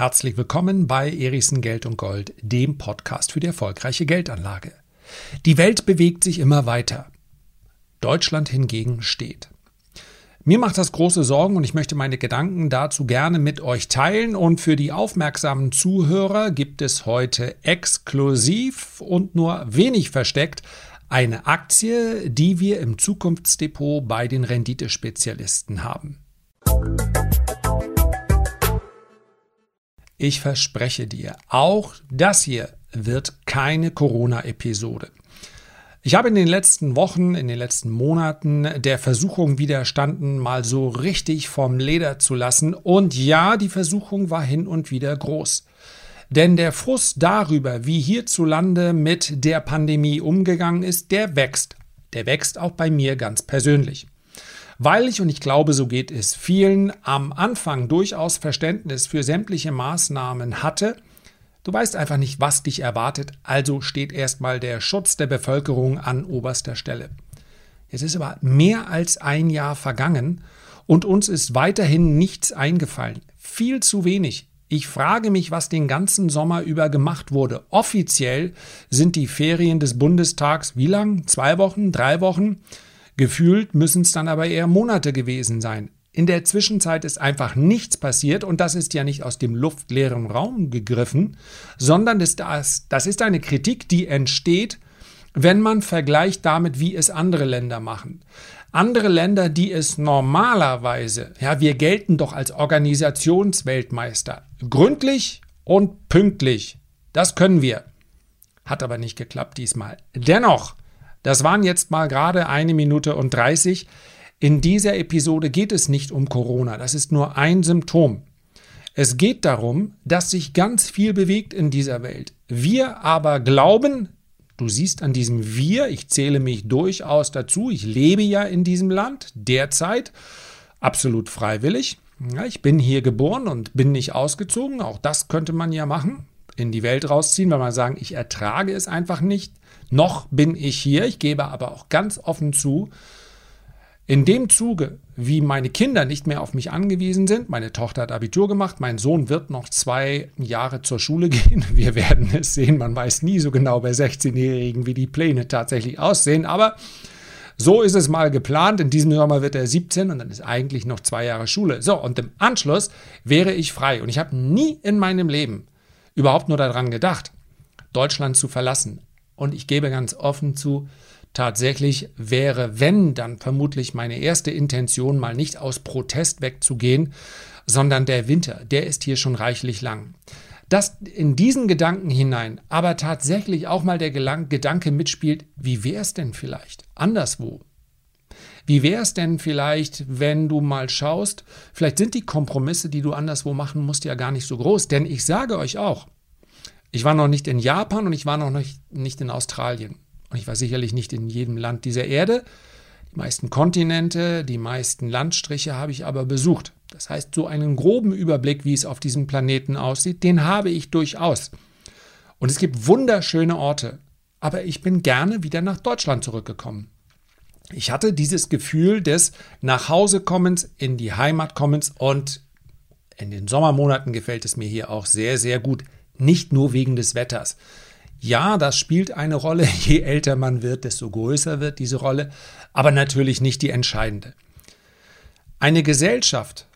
Herzlich willkommen bei Erichsen Geld und Gold, dem Podcast für die erfolgreiche Geldanlage. Die Welt bewegt sich immer weiter. Deutschland hingegen steht. Mir macht das große Sorgen und ich möchte meine Gedanken dazu gerne mit euch teilen. Und für die aufmerksamen Zuhörer gibt es heute exklusiv und nur wenig versteckt eine Aktie, die wir im Zukunftsdepot bei den Renditespezialisten haben. Ich verspreche dir, auch das hier wird keine Corona-Episode. Ich habe in den letzten Wochen, in den letzten Monaten der Versuchung widerstanden, mal so richtig vom Leder zu lassen. Und ja, die Versuchung war hin und wieder groß. Denn der Frust darüber, wie hierzulande mit der Pandemie umgegangen ist, der wächst. Der wächst auch bei mir ganz persönlich. Weil ich, und ich glaube, so geht es vielen, am Anfang durchaus Verständnis für sämtliche Maßnahmen hatte, Du weißt einfach nicht, was dich erwartet, also steht erstmal der Schutz der Bevölkerung an oberster Stelle. Jetzt ist aber mehr als ein Jahr vergangen und uns ist weiterhin nichts eingefallen. Viel zu wenig. Ich frage mich, was den ganzen Sommer über gemacht wurde. Offiziell sind die Ferien des Bundestags wie lang? Zwei Wochen? Drei Wochen? Gefühlt müssen es dann aber eher Monate gewesen sein. In der Zwischenzeit ist einfach nichts passiert und das ist ja nicht aus dem luftleeren Raum gegriffen, sondern das, das ist eine Kritik, die entsteht, wenn man vergleicht damit, wie es andere Länder machen. Andere Länder, die es normalerweise, ja, wir gelten doch als Organisationsweltmeister, gründlich und pünktlich. Das können wir. Hat aber nicht geklappt diesmal. Dennoch, das waren jetzt mal gerade eine Minute und 30. In dieser Episode geht es nicht um Corona, das ist nur ein Symptom. Es geht darum, dass sich ganz viel bewegt in dieser Welt. Wir aber glauben, du siehst an diesem Wir, ich zähle mich durchaus dazu, ich lebe ja in diesem Land derzeit, absolut freiwillig. Ich bin hier geboren und bin nicht ausgezogen, auch das könnte man ja machen, in die Welt rausziehen, weil man sagen, ich ertrage es einfach nicht. Noch bin ich hier, ich gebe aber auch ganz offen zu, in dem Zuge, wie meine Kinder nicht mehr auf mich angewiesen sind, meine Tochter hat Abitur gemacht, mein Sohn wird noch zwei Jahre zur Schule gehen. Wir werden es sehen. Man weiß nie so genau bei 16-Jährigen, wie die Pläne tatsächlich aussehen. Aber so ist es mal geplant. In diesem Sommer wird er 17 und dann ist eigentlich noch zwei Jahre Schule. So, und im Anschluss wäre ich frei. Und ich habe nie in meinem Leben überhaupt nur daran gedacht, Deutschland zu verlassen. Und ich gebe ganz offen zu, Tatsächlich wäre, wenn, dann vermutlich meine erste Intention mal nicht aus Protest wegzugehen, sondern der Winter, der ist hier schon reichlich lang. Dass in diesen Gedanken hinein aber tatsächlich auch mal der Gedanke mitspielt, wie wäre es denn vielleicht anderswo? Wie wäre es denn vielleicht, wenn du mal schaust, vielleicht sind die Kompromisse, die du anderswo machen musst, ja gar nicht so groß. Denn ich sage euch auch, ich war noch nicht in Japan und ich war noch nicht, nicht in Australien. Und ich war sicherlich nicht in jedem Land dieser Erde. Die meisten Kontinente, die meisten Landstriche habe ich aber besucht. Das heißt, so einen groben Überblick, wie es auf diesem Planeten aussieht, den habe ich durchaus. Und es gibt wunderschöne Orte. Aber ich bin gerne wieder nach Deutschland zurückgekommen. Ich hatte dieses Gefühl des Nachhausekommens, in die Heimat kommens und in den Sommermonaten gefällt es mir hier auch sehr, sehr gut. Nicht nur wegen des Wetters. Ja, das spielt eine Rolle. Je älter man wird, desto größer wird diese Rolle, aber natürlich nicht die entscheidende. Eine Gesellschaft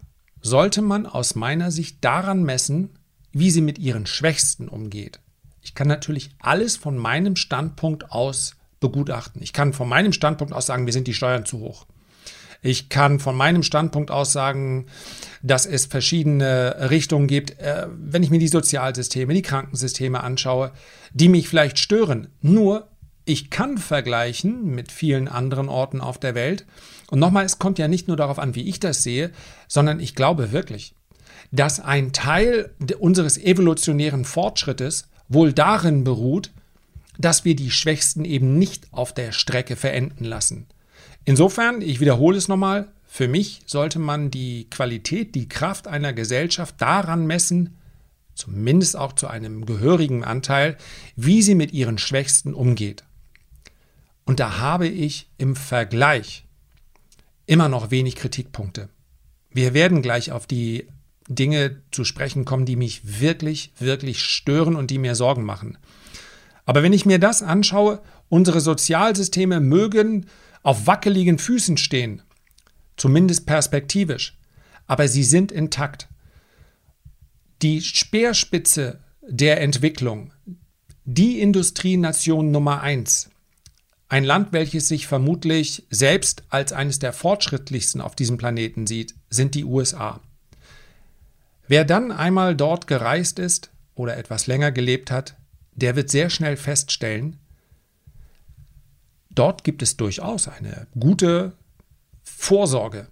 sollte man aus meiner Sicht daran messen, wie sie mit ihren Schwächsten umgeht. Ich kann natürlich alles von meinem Standpunkt aus begutachten. Ich kann von meinem Standpunkt aus sagen, mir sind die Steuern zu hoch. Ich kann von meinem Standpunkt aus sagen, dass es verschiedene Richtungen gibt, äh, wenn ich mir die Sozialsysteme, die Krankensysteme anschaue, die mich vielleicht stören. Nur, ich kann vergleichen mit vielen anderen Orten auf der Welt. Und nochmal, es kommt ja nicht nur darauf an, wie ich das sehe, sondern ich glaube wirklich, dass ein Teil unseres evolutionären Fortschrittes wohl darin beruht, dass wir die Schwächsten eben nicht auf der Strecke verenden lassen. Insofern, ich wiederhole es nochmal, für mich sollte man die Qualität, die Kraft einer Gesellschaft daran messen, zumindest auch zu einem gehörigen Anteil, wie sie mit ihren Schwächsten umgeht. Und da habe ich im Vergleich immer noch wenig Kritikpunkte. Wir werden gleich auf die Dinge zu sprechen kommen, die mich wirklich, wirklich stören und die mir Sorgen machen. Aber wenn ich mir das anschaue, unsere Sozialsysteme mögen auf wackeligen Füßen stehen, zumindest perspektivisch, aber sie sind intakt. Die Speerspitze der Entwicklung, die Industrienation Nummer eins, ein Land, welches sich vermutlich selbst als eines der fortschrittlichsten auf diesem Planeten sieht, sind die USA. Wer dann einmal dort gereist ist oder etwas länger gelebt hat, der wird sehr schnell feststellen, dort gibt es durchaus eine gute Vorsorge,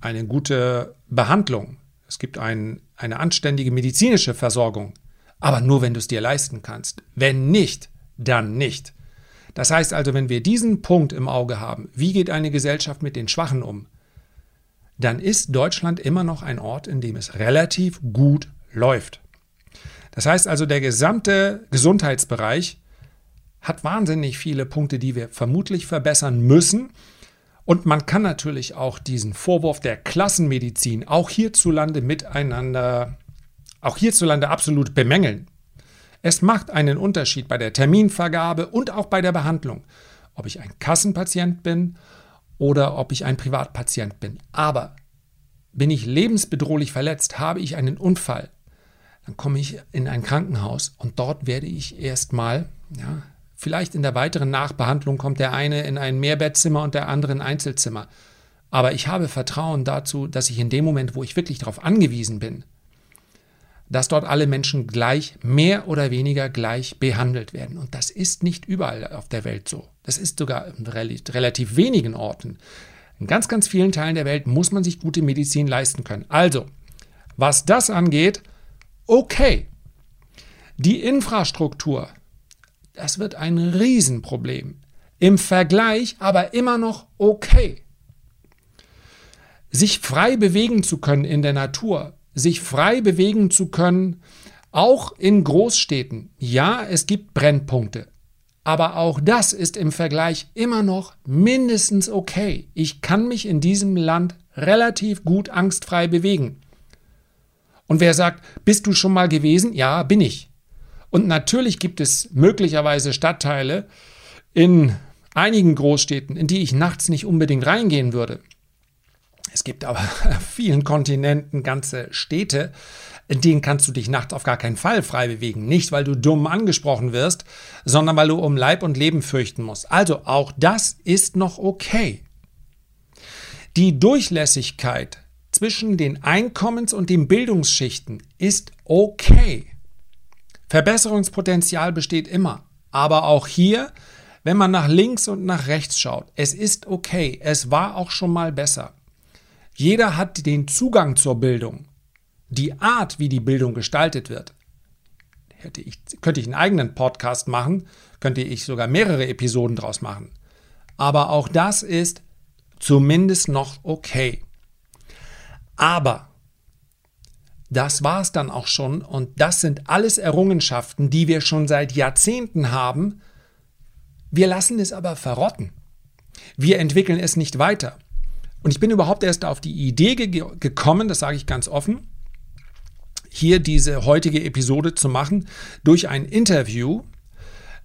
eine gute Behandlung. Es gibt ein, eine anständige medizinische Versorgung, aber nur wenn du es dir leisten kannst. Wenn nicht, dann nicht. Das heißt also, wenn wir diesen Punkt im Auge haben, wie geht eine Gesellschaft mit den Schwachen um, dann ist Deutschland immer noch ein Ort, in dem es relativ gut läuft. Das heißt also, der gesamte Gesundheitsbereich hat wahnsinnig viele Punkte, die wir vermutlich verbessern müssen. Und man kann natürlich auch diesen Vorwurf der Klassenmedizin auch hierzulande miteinander, auch hierzulande absolut bemängeln. Es macht einen Unterschied bei der Terminvergabe und auch bei der Behandlung, ob ich ein Kassenpatient bin oder ob ich ein Privatpatient bin. Aber bin ich lebensbedrohlich verletzt, habe ich einen Unfall, dann komme ich in ein Krankenhaus und dort werde ich erstmal, ja, vielleicht in der weiteren Nachbehandlung kommt der eine in ein Mehrbettzimmer und der andere in ein Einzelzimmer. Aber ich habe Vertrauen dazu, dass ich in dem Moment, wo ich wirklich darauf angewiesen bin, dass dort alle Menschen gleich, mehr oder weniger gleich behandelt werden. Und das ist nicht überall auf der Welt so. Das ist sogar in relativ wenigen Orten. In ganz, ganz vielen Teilen der Welt muss man sich gute Medizin leisten können. Also, was das angeht, okay. Die Infrastruktur, das wird ein Riesenproblem. Im Vergleich aber immer noch okay. Sich frei bewegen zu können in der Natur, sich frei bewegen zu können, auch in Großstädten. Ja, es gibt Brennpunkte, aber auch das ist im Vergleich immer noch mindestens okay. Ich kann mich in diesem Land relativ gut angstfrei bewegen. Und wer sagt, bist du schon mal gewesen? Ja, bin ich. Und natürlich gibt es möglicherweise Stadtteile in einigen Großstädten, in die ich nachts nicht unbedingt reingehen würde. Es gibt aber auf vielen Kontinenten ganze Städte, in denen kannst du dich nachts auf gar keinen Fall frei bewegen. Nicht, weil du dumm angesprochen wirst, sondern weil du um Leib und Leben fürchten musst. Also auch das ist noch okay. Die Durchlässigkeit zwischen den Einkommens- und den Bildungsschichten ist okay. Verbesserungspotenzial besteht immer. Aber auch hier, wenn man nach links und nach rechts schaut, es ist okay. Es war auch schon mal besser. Jeder hat den Zugang zur Bildung. Die Art, wie die Bildung gestaltet wird, hätte ich, könnte ich einen eigenen Podcast machen, könnte ich sogar mehrere Episoden draus machen. Aber auch das ist zumindest noch okay. Aber das war es dann auch schon und das sind alles Errungenschaften, die wir schon seit Jahrzehnten haben. Wir lassen es aber verrotten. Wir entwickeln es nicht weiter. Und ich bin überhaupt erst auf die Idee ge gekommen, das sage ich ganz offen, hier diese heutige Episode zu machen durch ein Interview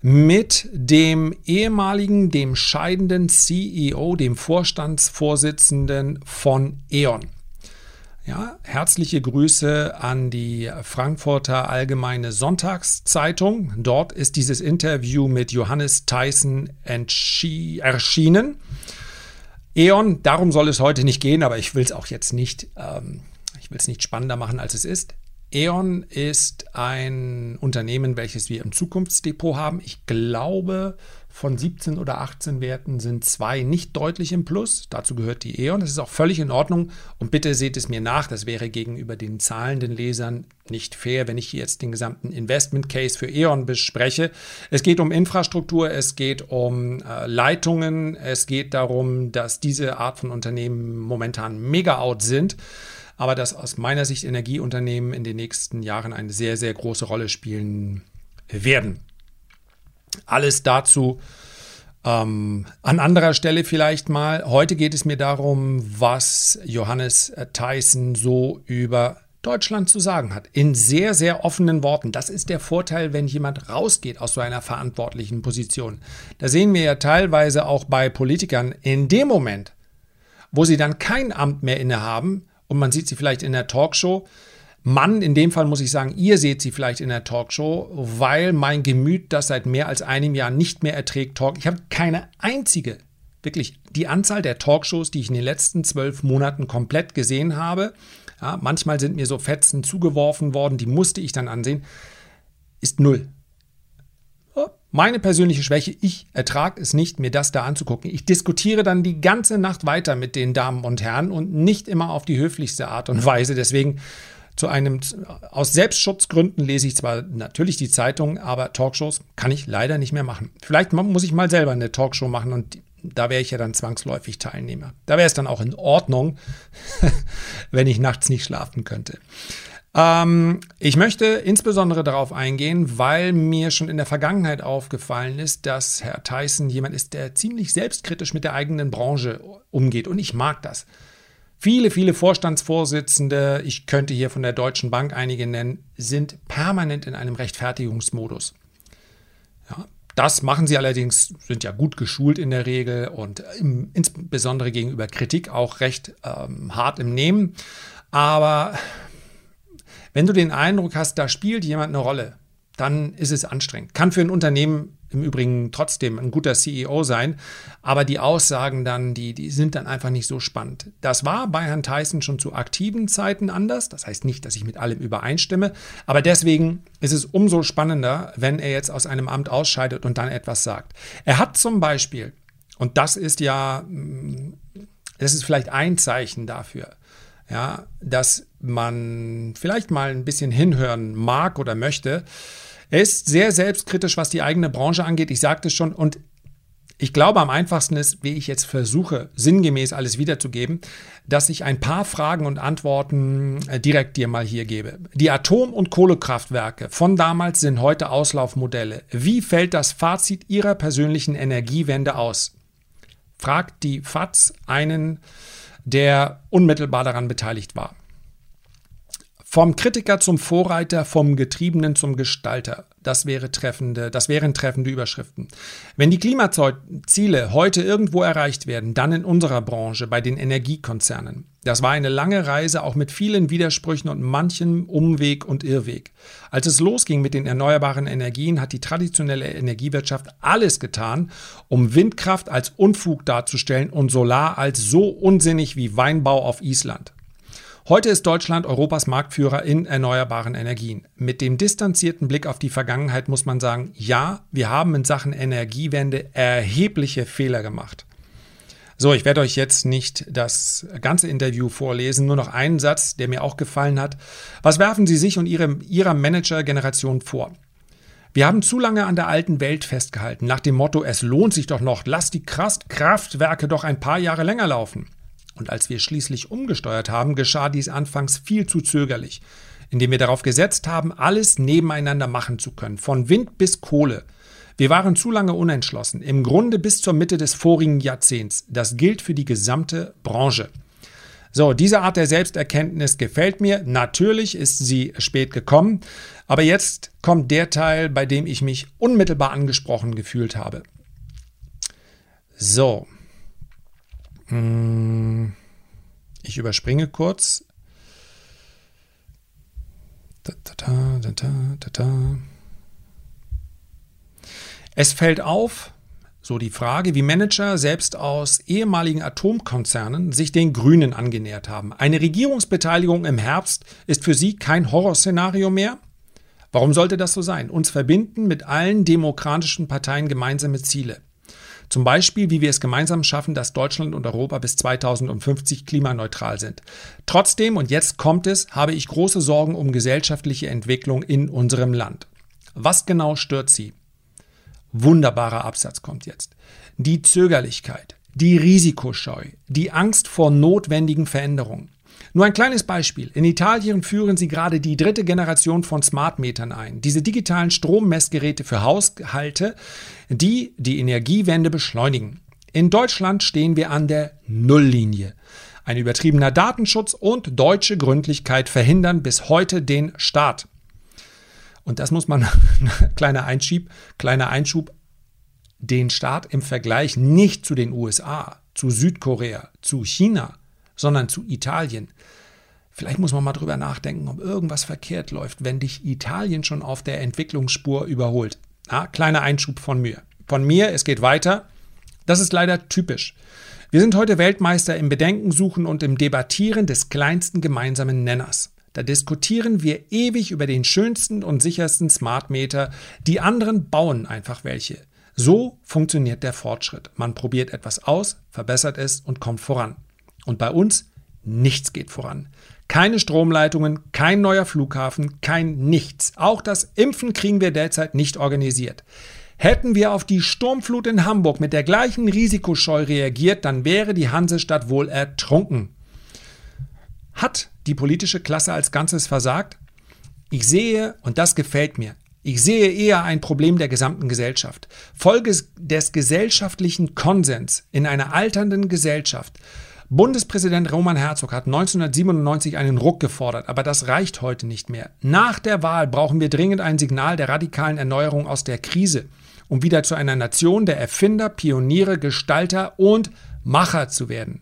mit dem ehemaligen, dem scheidenden CEO, dem Vorstandsvorsitzenden von E.ON. Ja, herzliche Grüße an die Frankfurter Allgemeine Sonntagszeitung. Dort ist dieses Interview mit Johannes Tyson erschienen. E.ON, darum soll es heute nicht gehen, aber ich will es auch jetzt nicht, ähm, ich will es nicht spannender machen, als es ist. E.ON ist ein Unternehmen, welches wir im Zukunftsdepot haben. Ich glaube, von 17 oder 18 Werten sind zwei nicht deutlich im Plus. Dazu gehört die E.ON. Das ist auch völlig in Ordnung. Und bitte seht es mir nach, das wäre gegenüber den zahlenden Lesern nicht fair, wenn ich jetzt den gesamten Investment Case für E.ON bespreche. Es geht um Infrastruktur, es geht um äh, Leitungen, es geht darum, dass diese Art von Unternehmen momentan mega out sind aber dass aus meiner Sicht Energieunternehmen in den nächsten Jahren eine sehr, sehr große Rolle spielen werden. Alles dazu ähm, an anderer Stelle vielleicht mal. Heute geht es mir darum, was Johannes Tyson so über Deutschland zu sagen hat. In sehr, sehr offenen Worten. Das ist der Vorteil, wenn jemand rausgeht aus so einer verantwortlichen Position. Da sehen wir ja teilweise auch bei Politikern in dem Moment, wo sie dann kein Amt mehr innehaben und man sieht sie vielleicht in der Talkshow. Mann, in dem Fall muss ich sagen, ihr seht sie vielleicht in der Talkshow, weil mein Gemüt das seit mehr als einem Jahr nicht mehr erträgt. Talk. Ich habe keine einzige, wirklich die Anzahl der Talkshows, die ich in den letzten zwölf Monaten komplett gesehen habe, ja, manchmal sind mir so Fetzen zugeworfen worden, die musste ich dann ansehen, ist null. Meine persönliche Schwäche, ich ertrage es nicht, mir das da anzugucken. Ich diskutiere dann die ganze Nacht weiter mit den Damen und Herren und nicht immer auf die höflichste Art und Weise. Deswegen zu einem, aus Selbstschutzgründen lese ich zwar natürlich die Zeitung, aber Talkshows kann ich leider nicht mehr machen. Vielleicht muss ich mal selber eine Talkshow machen und da wäre ich ja dann zwangsläufig Teilnehmer. Da wäre es dann auch in Ordnung, wenn ich nachts nicht schlafen könnte. Ähm, ich möchte insbesondere darauf eingehen, weil mir schon in der Vergangenheit aufgefallen ist, dass Herr Tyson jemand ist, der ziemlich selbstkritisch mit der eigenen Branche umgeht. Und ich mag das. Viele, viele Vorstandsvorsitzende, ich könnte hier von der Deutschen Bank einige nennen, sind permanent in einem Rechtfertigungsmodus. Ja, das machen sie allerdings, sind ja gut geschult in der Regel und im, insbesondere gegenüber Kritik auch recht ähm, hart im Nehmen. Aber wenn du den Eindruck hast, da spielt jemand eine Rolle, dann ist es anstrengend. Kann für ein Unternehmen im Übrigen trotzdem ein guter CEO sein, aber die Aussagen dann, die, die sind dann einfach nicht so spannend. Das war bei Herrn Tyson schon zu aktiven Zeiten anders. Das heißt nicht, dass ich mit allem übereinstimme, aber deswegen ist es umso spannender, wenn er jetzt aus einem Amt ausscheidet und dann etwas sagt. Er hat zum Beispiel, und das ist ja, das ist vielleicht ein Zeichen dafür, ja, dass man vielleicht mal ein bisschen hinhören mag oder möchte. Er ist sehr selbstkritisch, was die eigene Branche angeht. Ich sagte es schon. Und ich glaube, am einfachsten ist, wie ich jetzt versuche, sinngemäß alles wiederzugeben, dass ich ein paar Fragen und Antworten äh, direkt dir mal hier gebe. Die Atom- und Kohlekraftwerke von damals sind heute Auslaufmodelle. Wie fällt das Fazit Ihrer persönlichen Energiewende aus? Fragt die FATS einen, der unmittelbar daran beteiligt war. Vom Kritiker zum Vorreiter, vom Getriebenen zum Gestalter. Das, wäre treffende, das wären treffende Überschriften. Wenn die Klimaziele heute irgendwo erreicht werden, dann in unserer Branche, bei den Energiekonzernen. Das war eine lange Reise, auch mit vielen Widersprüchen und manchem Umweg und Irrweg. Als es losging mit den erneuerbaren Energien, hat die traditionelle Energiewirtschaft alles getan, um Windkraft als Unfug darzustellen und Solar als so unsinnig wie Weinbau auf Island. Heute ist Deutschland Europas Marktführer in erneuerbaren Energien. Mit dem distanzierten Blick auf die Vergangenheit muss man sagen, ja, wir haben in Sachen Energiewende erhebliche Fehler gemacht. So, ich werde euch jetzt nicht das ganze Interview vorlesen, nur noch einen Satz, der mir auch gefallen hat. Was werfen Sie sich und Ihre, Ihrer Manager-Generation vor? Wir haben zu lange an der alten Welt festgehalten, nach dem Motto, es lohnt sich doch noch, lass die Kraftwerke doch ein paar Jahre länger laufen. Und als wir schließlich umgesteuert haben, geschah dies anfangs viel zu zögerlich, indem wir darauf gesetzt haben, alles nebeneinander machen zu können, von Wind bis Kohle. Wir waren zu lange unentschlossen, im Grunde bis zur Mitte des vorigen Jahrzehnts. Das gilt für die gesamte Branche. So, diese Art der Selbsterkenntnis gefällt mir. Natürlich ist sie spät gekommen, aber jetzt kommt der Teil, bei dem ich mich unmittelbar angesprochen gefühlt habe. So, ich überspringe kurz. Es fällt auf, so die Frage, wie Manager selbst aus ehemaligen Atomkonzernen sich den Grünen angenähert haben. Eine Regierungsbeteiligung im Herbst ist für sie kein Horrorszenario mehr. Warum sollte das so sein? Uns verbinden mit allen demokratischen Parteien gemeinsame Ziele. Zum Beispiel, wie wir es gemeinsam schaffen, dass Deutschland und Europa bis 2050 klimaneutral sind. Trotzdem, und jetzt kommt es, habe ich große Sorgen um gesellschaftliche Entwicklung in unserem Land. Was genau stört Sie? Wunderbarer Absatz kommt jetzt. Die Zögerlichkeit, die Risikoscheu, die Angst vor notwendigen Veränderungen. Nur ein kleines Beispiel. In Italien führen sie gerade die dritte Generation von Smartmetern ein. Diese digitalen Strommessgeräte für Haushalte, die die Energiewende beschleunigen. In Deutschland stehen wir an der Nulllinie. Ein übertriebener Datenschutz und deutsche Gründlichkeit verhindern bis heute den Staat. Und das muss man, kleiner Einschub, kleiner Einschub, den Staat im Vergleich nicht zu den USA, zu Südkorea, zu China, sondern zu Italien. Vielleicht muss man mal drüber nachdenken, ob irgendwas verkehrt läuft, wenn dich Italien schon auf der Entwicklungsspur überholt. Ah, kleiner Einschub von mir. Von mir, es geht weiter. Das ist leider typisch. Wir sind heute Weltmeister im Bedenkensuchen und im Debattieren des kleinsten gemeinsamen Nenners. Da diskutieren wir ewig über den schönsten und sichersten Smart Meter. Die anderen bauen einfach welche. So funktioniert der Fortschritt. Man probiert etwas aus, verbessert es und kommt voran. Und bei uns nichts geht voran. Keine Stromleitungen, kein neuer Flughafen, kein nichts. Auch das Impfen kriegen wir derzeit nicht organisiert. Hätten wir auf die Sturmflut in Hamburg mit der gleichen Risikoscheu reagiert, dann wäre die Hansestadt wohl ertrunken. Hat die politische Klasse als Ganzes versagt? Ich sehe, und das gefällt mir, ich sehe eher ein Problem der gesamten Gesellschaft. Folge des gesellschaftlichen Konsens in einer alternden Gesellschaft Bundespräsident Roman Herzog hat 1997 einen Ruck gefordert, aber das reicht heute nicht mehr. Nach der Wahl brauchen wir dringend ein Signal der radikalen Erneuerung aus der Krise, um wieder zu einer Nation der Erfinder, Pioniere, Gestalter und Macher zu werden.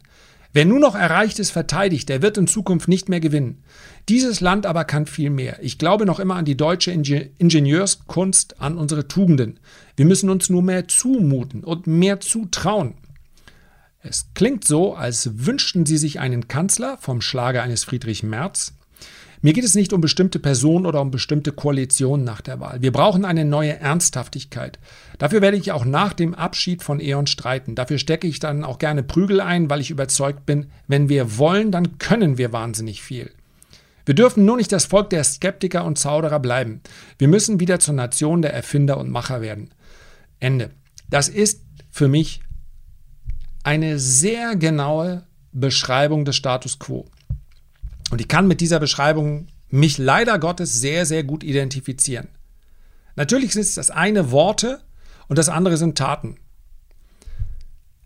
Wer nur noch Erreichtes verteidigt, der wird in Zukunft nicht mehr gewinnen. Dieses Land aber kann viel mehr. Ich glaube noch immer an die deutsche Ingenieurskunst, an unsere Tugenden. Wir müssen uns nur mehr zumuten und mehr zutrauen. Es klingt so, als wünschten Sie sich einen Kanzler vom Schlage eines Friedrich Merz. Mir geht es nicht um bestimmte Personen oder um bestimmte Koalitionen nach der Wahl. Wir brauchen eine neue Ernsthaftigkeit. Dafür werde ich auch nach dem Abschied von E.ON streiten. Dafür stecke ich dann auch gerne Prügel ein, weil ich überzeugt bin, wenn wir wollen, dann können wir wahnsinnig viel. Wir dürfen nur nicht das Volk der Skeptiker und Zauderer bleiben. Wir müssen wieder zur Nation der Erfinder und Macher werden. Ende. Das ist für mich eine sehr genaue Beschreibung des Status quo. Und ich kann mit dieser Beschreibung mich leider Gottes sehr, sehr gut identifizieren. Natürlich sind das eine Worte und das andere sind Taten.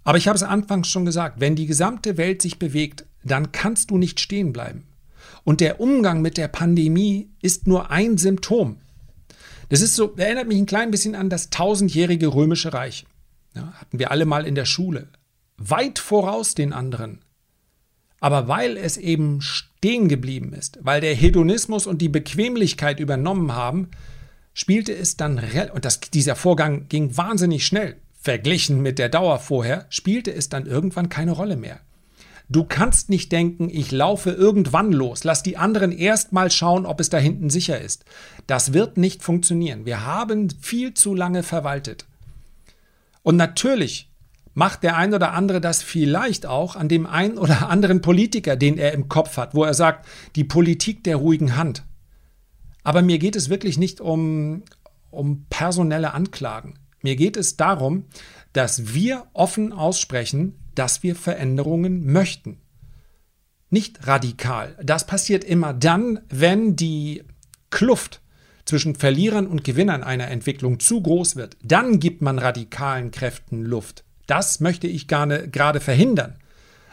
Aber ich habe es anfangs schon gesagt, wenn die gesamte Welt sich bewegt, dann kannst du nicht stehen bleiben. Und der Umgang mit der Pandemie ist nur ein Symptom. Das ist so, erinnert mich ein klein bisschen an das tausendjährige römische Reich. Ja, hatten wir alle mal in der Schule weit voraus den anderen. Aber weil es eben stehen geblieben ist, weil der Hedonismus und die Bequemlichkeit übernommen haben, spielte es dann, und das, dieser Vorgang ging wahnsinnig schnell, verglichen mit der Dauer vorher, spielte es dann irgendwann keine Rolle mehr. Du kannst nicht denken, ich laufe irgendwann los, lass die anderen erst mal schauen, ob es da hinten sicher ist. Das wird nicht funktionieren. Wir haben viel zu lange verwaltet. Und natürlich macht der ein oder andere das vielleicht auch an dem ein oder anderen Politiker, den er im Kopf hat, wo er sagt, die Politik der ruhigen Hand. Aber mir geht es wirklich nicht um, um personelle Anklagen. Mir geht es darum, dass wir offen aussprechen, dass wir Veränderungen möchten. Nicht radikal. Das passiert immer dann, wenn die Kluft zwischen Verlierern und Gewinnern einer Entwicklung zu groß wird. Dann gibt man radikalen Kräften Luft. Das möchte ich gerne gerade verhindern.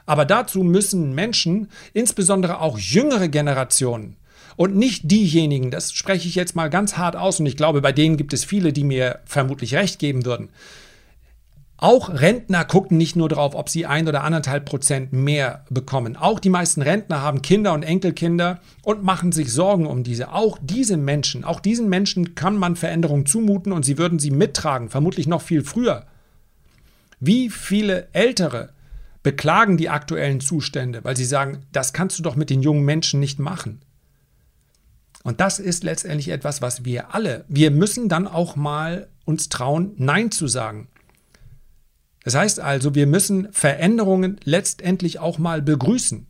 Aber dazu müssen Menschen, insbesondere auch jüngere Generationen, und nicht diejenigen, das spreche ich jetzt mal ganz hart aus, und ich glaube, bei denen gibt es viele, die mir vermutlich recht geben würden. Auch Rentner gucken nicht nur darauf, ob sie ein oder anderthalb Prozent mehr bekommen. Auch die meisten Rentner haben Kinder und Enkelkinder und machen sich Sorgen um diese. Auch diese Menschen, auch diesen Menschen kann man Veränderungen zumuten und sie würden sie mittragen, vermutlich noch viel früher. Wie viele Ältere beklagen die aktuellen Zustände, weil sie sagen, das kannst du doch mit den jungen Menschen nicht machen. Und das ist letztendlich etwas, was wir alle, wir müssen dann auch mal uns trauen, Nein zu sagen. Das heißt also, wir müssen Veränderungen letztendlich auch mal begrüßen.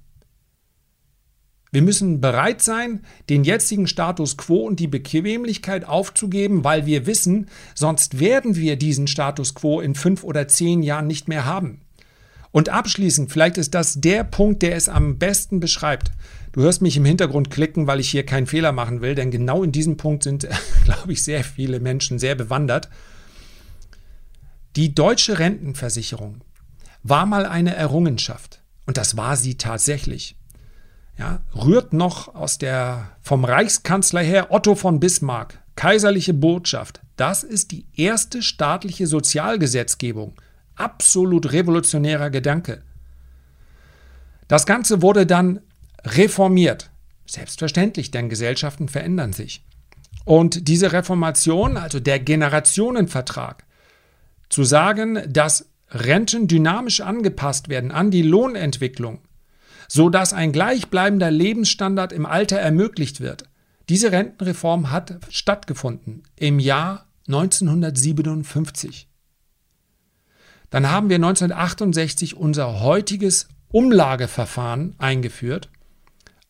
Wir müssen bereit sein, den jetzigen Status quo und die Bequemlichkeit aufzugeben, weil wir wissen, sonst werden wir diesen Status quo in fünf oder zehn Jahren nicht mehr haben. Und abschließend, vielleicht ist das der Punkt, der es am besten beschreibt. Du hörst mich im Hintergrund klicken, weil ich hier keinen Fehler machen will, denn genau in diesem Punkt sind, glaube ich, sehr viele Menschen sehr bewandert. Die deutsche Rentenversicherung war mal eine Errungenschaft. Und das war sie tatsächlich. Ja, rührt noch aus der vom Reichskanzler her Otto von Bismarck, kaiserliche Botschaft. Das ist die erste staatliche Sozialgesetzgebung. Absolut revolutionärer Gedanke. Das Ganze wurde dann reformiert. Selbstverständlich, denn Gesellschaften verändern sich. Und diese Reformation, also der Generationenvertrag, zu sagen, dass Renten dynamisch angepasst werden an die Lohnentwicklung, so dass ein gleichbleibender Lebensstandard im Alter ermöglicht wird. Diese Rentenreform hat stattgefunden im Jahr 1957. Dann haben wir 1968 unser heutiges Umlageverfahren eingeführt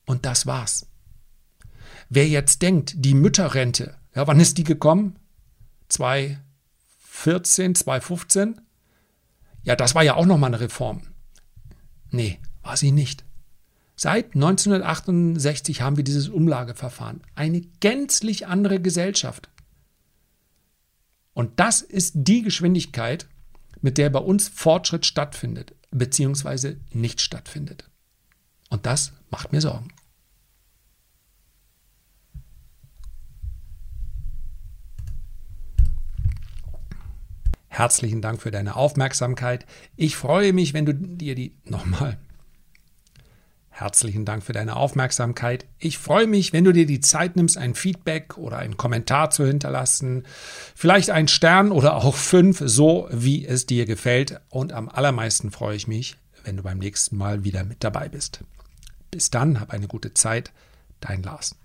und das war's. Wer jetzt denkt, die Mütterrente, ja, wann ist die gekommen? 2014, 2015? Ja, das war ja auch nochmal eine Reform. Nee, war sie nicht. Seit 1968 haben wir dieses Umlageverfahren. Eine gänzlich andere Gesellschaft. Und das ist die Geschwindigkeit, mit der bei uns Fortschritt stattfindet, beziehungsweise nicht stattfindet. Und das macht mir Sorgen. Herzlichen Dank für deine Aufmerksamkeit. Ich freue mich, wenn du dir die nochmal. Herzlichen Dank für deine Aufmerksamkeit. Ich freue mich, wenn du dir die Zeit nimmst, ein Feedback oder einen Kommentar zu hinterlassen. Vielleicht ein Stern oder auch fünf, so wie es dir gefällt. Und am allermeisten freue ich mich, wenn du beim nächsten Mal wieder mit dabei bist. Bis dann, hab eine gute Zeit. Dein Lars.